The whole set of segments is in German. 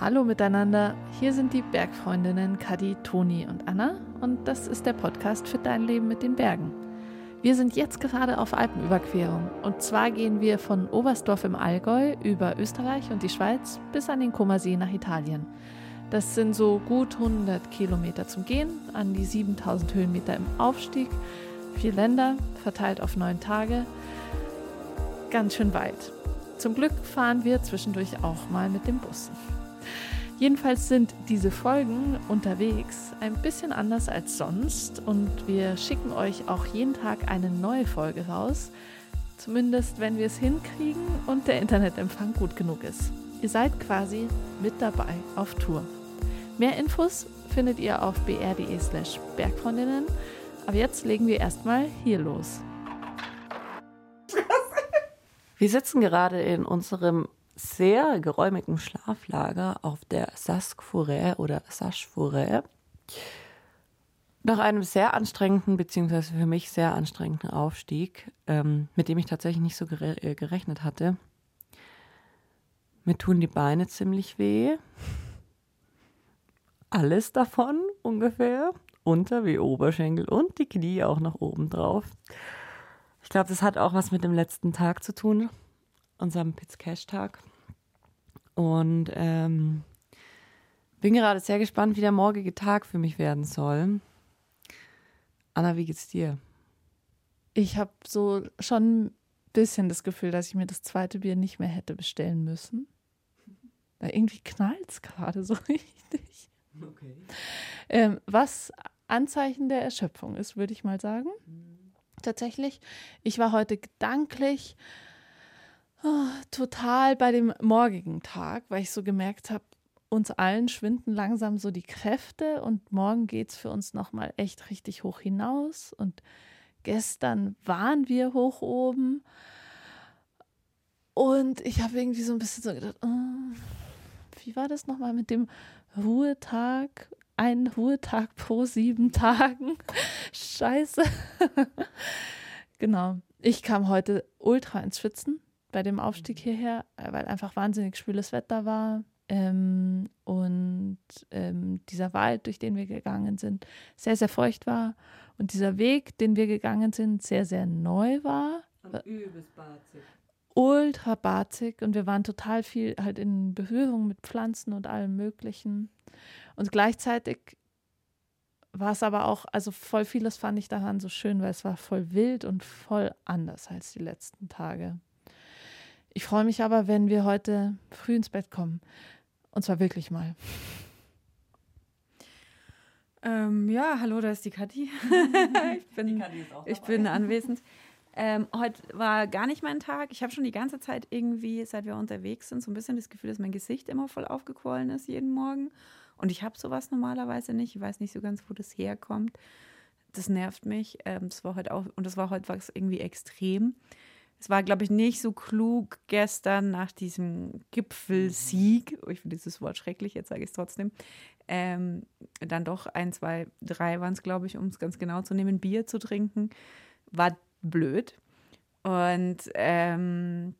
Hallo miteinander, hier sind die Bergfreundinnen Kadi, Toni und Anna und das ist der Podcast für dein Leben mit den Bergen. Wir sind jetzt gerade auf Alpenüberquerung und zwar gehen wir von Oberstdorf im Allgäu über Österreich und die Schweiz bis an den Kummersee nach Italien. Das sind so gut 100 Kilometer zum Gehen, an die 7000 Höhenmeter im Aufstieg, vier Länder, verteilt auf neun Tage. Ganz schön weit. Zum Glück fahren wir zwischendurch auch mal mit dem Bus. Jedenfalls sind diese Folgen unterwegs ein bisschen anders als sonst und wir schicken euch auch jeden Tag eine neue Folge raus. Zumindest wenn wir es hinkriegen und der Internetempfang gut genug ist. Ihr seid quasi mit dabei auf Tour. Mehr Infos findet ihr auf br.de slash Bergfreundinnen. Aber jetzt legen wir erstmal hier los. Wir sitzen gerade in unserem sehr geräumigen Schlaflager auf der Sask Forêt oder Sache Forêt. Nach einem sehr anstrengenden, beziehungsweise für mich sehr anstrengenden Aufstieg, ähm, mit dem ich tatsächlich nicht so gere äh, gerechnet hatte. Mir tun die Beine ziemlich weh. Alles davon ungefähr. Unter wie Oberschenkel und die Knie auch nach oben drauf. Ich glaube, das hat auch was mit dem letzten Tag zu tun unserem Piz-Cash-Tag. Und ähm, bin gerade sehr gespannt, wie der morgige Tag für mich werden soll. Anna, wie geht's dir? Ich habe so schon ein bisschen das Gefühl, dass ich mir das zweite Bier nicht mehr hätte bestellen müssen. Weil irgendwie knallt es gerade so richtig. Okay. Ähm, was Anzeichen der Erschöpfung ist, würde ich mal sagen. Mhm. Tatsächlich, ich war heute gedanklich total bei dem morgigen Tag, weil ich so gemerkt habe, uns allen schwinden langsam so die Kräfte und morgen geht es für uns nochmal echt richtig hoch hinaus. Und gestern waren wir hoch oben. Und ich habe irgendwie so ein bisschen so gedacht, oh, wie war das nochmal mit dem Ruhetag? Ein Ruhetag pro sieben Tagen. Scheiße. genau. Ich kam heute ultra ins Schwitzen bei dem Aufstieg hierher, äh, weil einfach wahnsinnig schwüles Wetter war. Ähm, und ähm, dieser Wald, durch den wir gegangen sind, sehr, sehr feucht war. Und dieser Weg, den wir gegangen sind, sehr, sehr neu war. Übelst barzig. Ultra barzig. Und wir waren total viel halt in Berührung mit Pflanzen und allem Möglichen. Und gleichzeitig war es aber auch, also voll vieles fand ich daran so schön, weil es war voll wild und voll anders als die letzten Tage. Ich freue mich aber, wenn wir heute früh ins Bett kommen. Und zwar wirklich mal. Ähm, ja, hallo, da ist die Kathi. ich bin, ich bin anwesend. Ähm, heute war gar nicht mein Tag. Ich habe schon die ganze Zeit irgendwie, seit wir unterwegs sind, so ein bisschen das Gefühl, dass mein Gesicht immer voll aufgequollen ist jeden Morgen. Und ich habe sowas normalerweise nicht. Ich weiß nicht so ganz, wo das herkommt. Das nervt mich. Ähm, das war heute auch, und das war heute was irgendwie extrem es war, glaube ich, nicht so klug gestern nach diesem Gipfelsieg, oh, ich finde dieses Wort schrecklich, jetzt sage ich es trotzdem, ähm, dann doch ein, zwei, drei waren es, glaube ich, um es ganz genau zu nehmen, Bier zu trinken, war blöd. Und ähm,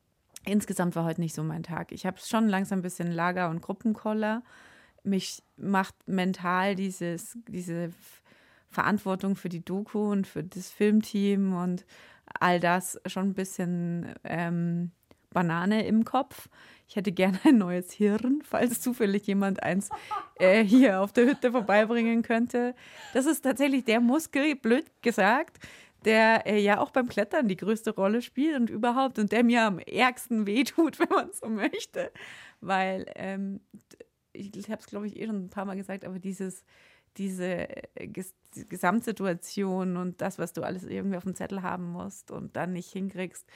insgesamt war heute nicht so mein Tag. Ich habe schon langsam ein bisschen Lager- und Gruppenkoller. Mich macht mental dieses, diese Verantwortung für die Doku und für das Filmteam und all das schon ein bisschen ähm, Banane im Kopf. Ich hätte gerne ein neues Hirn, falls zufällig jemand eins äh, hier auf der Hütte vorbeibringen könnte. Das ist tatsächlich der Muskel, blöd gesagt, der äh, ja auch beim Klettern die größte Rolle spielt und überhaupt und der mir am ärgsten wehtut, wenn man so möchte. Weil ähm, ich habe es, glaube ich, eh schon ein paar Mal gesagt, aber dieses diese äh, Gesamtsituation und das, was du alles irgendwie auf dem Zettel haben musst und dann nicht hinkriegst.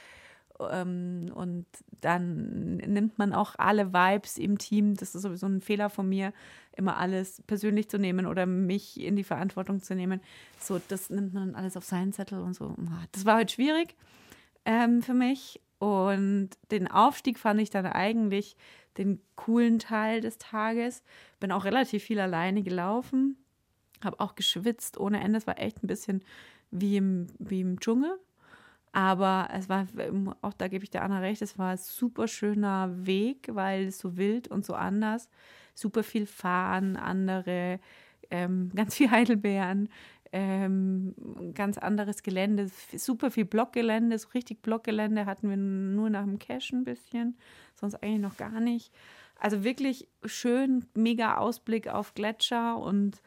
Ähm, und dann nimmt man auch alle Vibes im Team, das ist sowieso ein Fehler von mir, immer alles persönlich zu nehmen oder mich in die Verantwortung zu nehmen. So, das nimmt man alles auf seinen Zettel und so. Ah, das war halt schwierig ähm, für mich. Und den Aufstieg fand ich dann eigentlich den coolen Teil des Tages. Bin auch relativ viel alleine gelaufen habe auch geschwitzt ohne Ende. Es war echt ein bisschen wie im, wie im Dschungel. Aber es war, auch da gebe ich der Anna recht, es war ein super schöner Weg, weil es so wild und so anders. super viel fahren, andere ähm, ganz viel Heidelbeeren, ähm, ganz anderes Gelände, super viel Blockgelände, so richtig Blockgelände hatten wir nur nach dem Cache ein bisschen, sonst eigentlich noch gar nicht. Also wirklich schön, mega Ausblick auf Gletscher und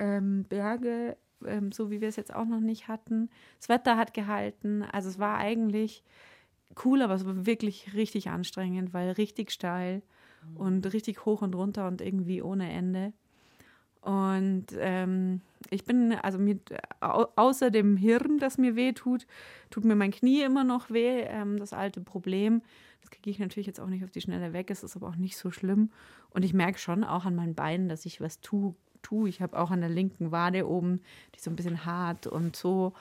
ähm, Berge, ähm, so wie wir es jetzt auch noch nicht hatten. Das Wetter hat gehalten, also es war eigentlich cool, aber es war wirklich richtig anstrengend, weil richtig steil und richtig hoch und runter und irgendwie ohne Ende. Und ähm, ich bin, also mit, außer dem Hirn, das mir weh tut, tut mir mein Knie immer noch weh, ähm, das alte Problem. Das kriege ich natürlich jetzt auch nicht auf die Schnelle weg, es ist aber auch nicht so schlimm. Und ich merke schon auch an meinen Beinen, dass ich was tue. Tu. Ich habe auch an der linken Wade oben, die ist so ein bisschen hart und so.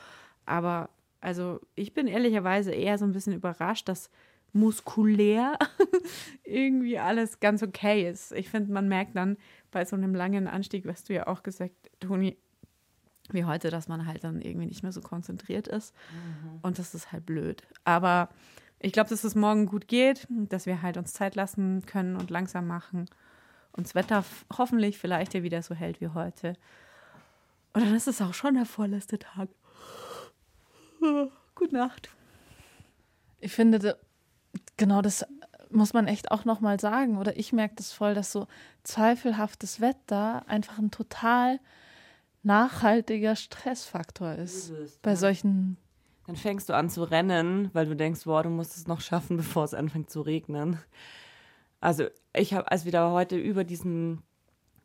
Aber also ich bin ehrlicherweise eher so ein bisschen überrascht, dass muskulär irgendwie alles ganz okay ist. Ich finde, man merkt dann bei so einem langen Anstieg, was du ja auch gesagt, Toni, wie heute, dass man halt dann irgendwie nicht mehr so konzentriert ist. Mhm. Und das ist halt blöd. Aber ich glaube, dass es morgen gut geht, dass wir halt uns Zeit lassen können und langsam machen. Und das Wetter hoffentlich vielleicht ja wieder so hält wie heute. Und dann ist es auch schon der vorletzte Tag. Gute Nacht. Ich finde, genau das muss man echt auch nochmal sagen. Oder ich merke das voll, dass so zweifelhaftes Wetter einfach ein total nachhaltiger Stressfaktor ist. ist bei ja. solchen. Dann fängst du an zu rennen, weil du denkst, boah, du musst es noch schaffen, bevor es anfängt zu regnen. Also ich habe, als wir da heute über diesen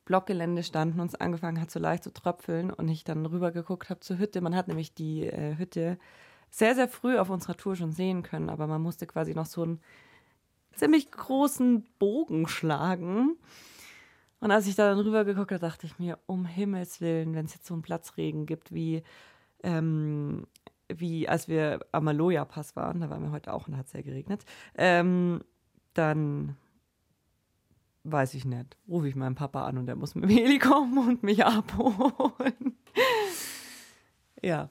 Blockgelände standen und es angefangen hat, so leicht zu tröpfeln und ich dann rübergeguckt habe zur Hütte. Man hat nämlich die äh, Hütte sehr, sehr früh auf unserer Tour schon sehen können, aber man musste quasi noch so einen ziemlich großen Bogen schlagen. Und als ich da dann rübergeguckt habe, dachte ich mir, um Himmels Willen, wenn es jetzt so einen Platzregen gibt, wie, ähm, wie als wir am Maloja-Pass waren, da waren wir heute auch und hat sehr geregnet, ähm, dann weiß ich nicht. Rufe ich meinen Papa an und der muss mit dem Heli kommen und mich abholen. ja.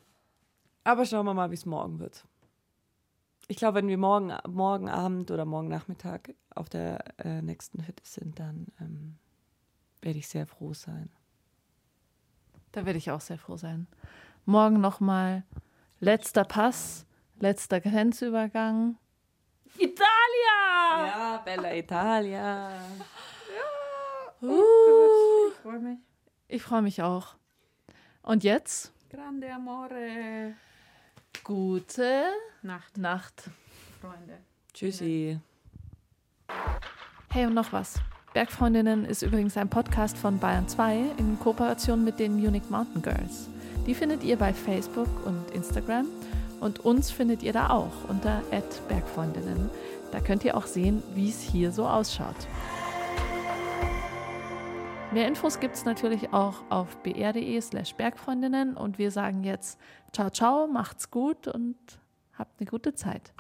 Aber schauen wir mal, wie es morgen wird. Ich glaube, wenn wir morgen, morgen Abend oder morgen Nachmittag auf der äh, nächsten Hütte sind, dann ähm, werde ich sehr froh sein. Da werde ich auch sehr froh sein. Morgen nochmal letzter Pass, letzter Grenzübergang. Italia! Ja, Bella Italia. Uh, uh, ich freue mich. Ich freue mich auch. Und jetzt? Grande Amore. Gute Nacht. Nacht. Freunde. Tschüssi. Hey, und noch was. Bergfreundinnen ist übrigens ein Podcast von Bayern 2 in Kooperation mit den Munich Mountain Girls. Die findet ihr bei Facebook und Instagram und uns findet ihr da auch unter @bergfreundinnen. Da könnt ihr auch sehen, wie es hier so ausschaut. Mehr Infos gibt es natürlich auch auf br.de slash Bergfreundinnen und wir sagen jetzt ciao ciao, macht's gut und habt eine gute Zeit.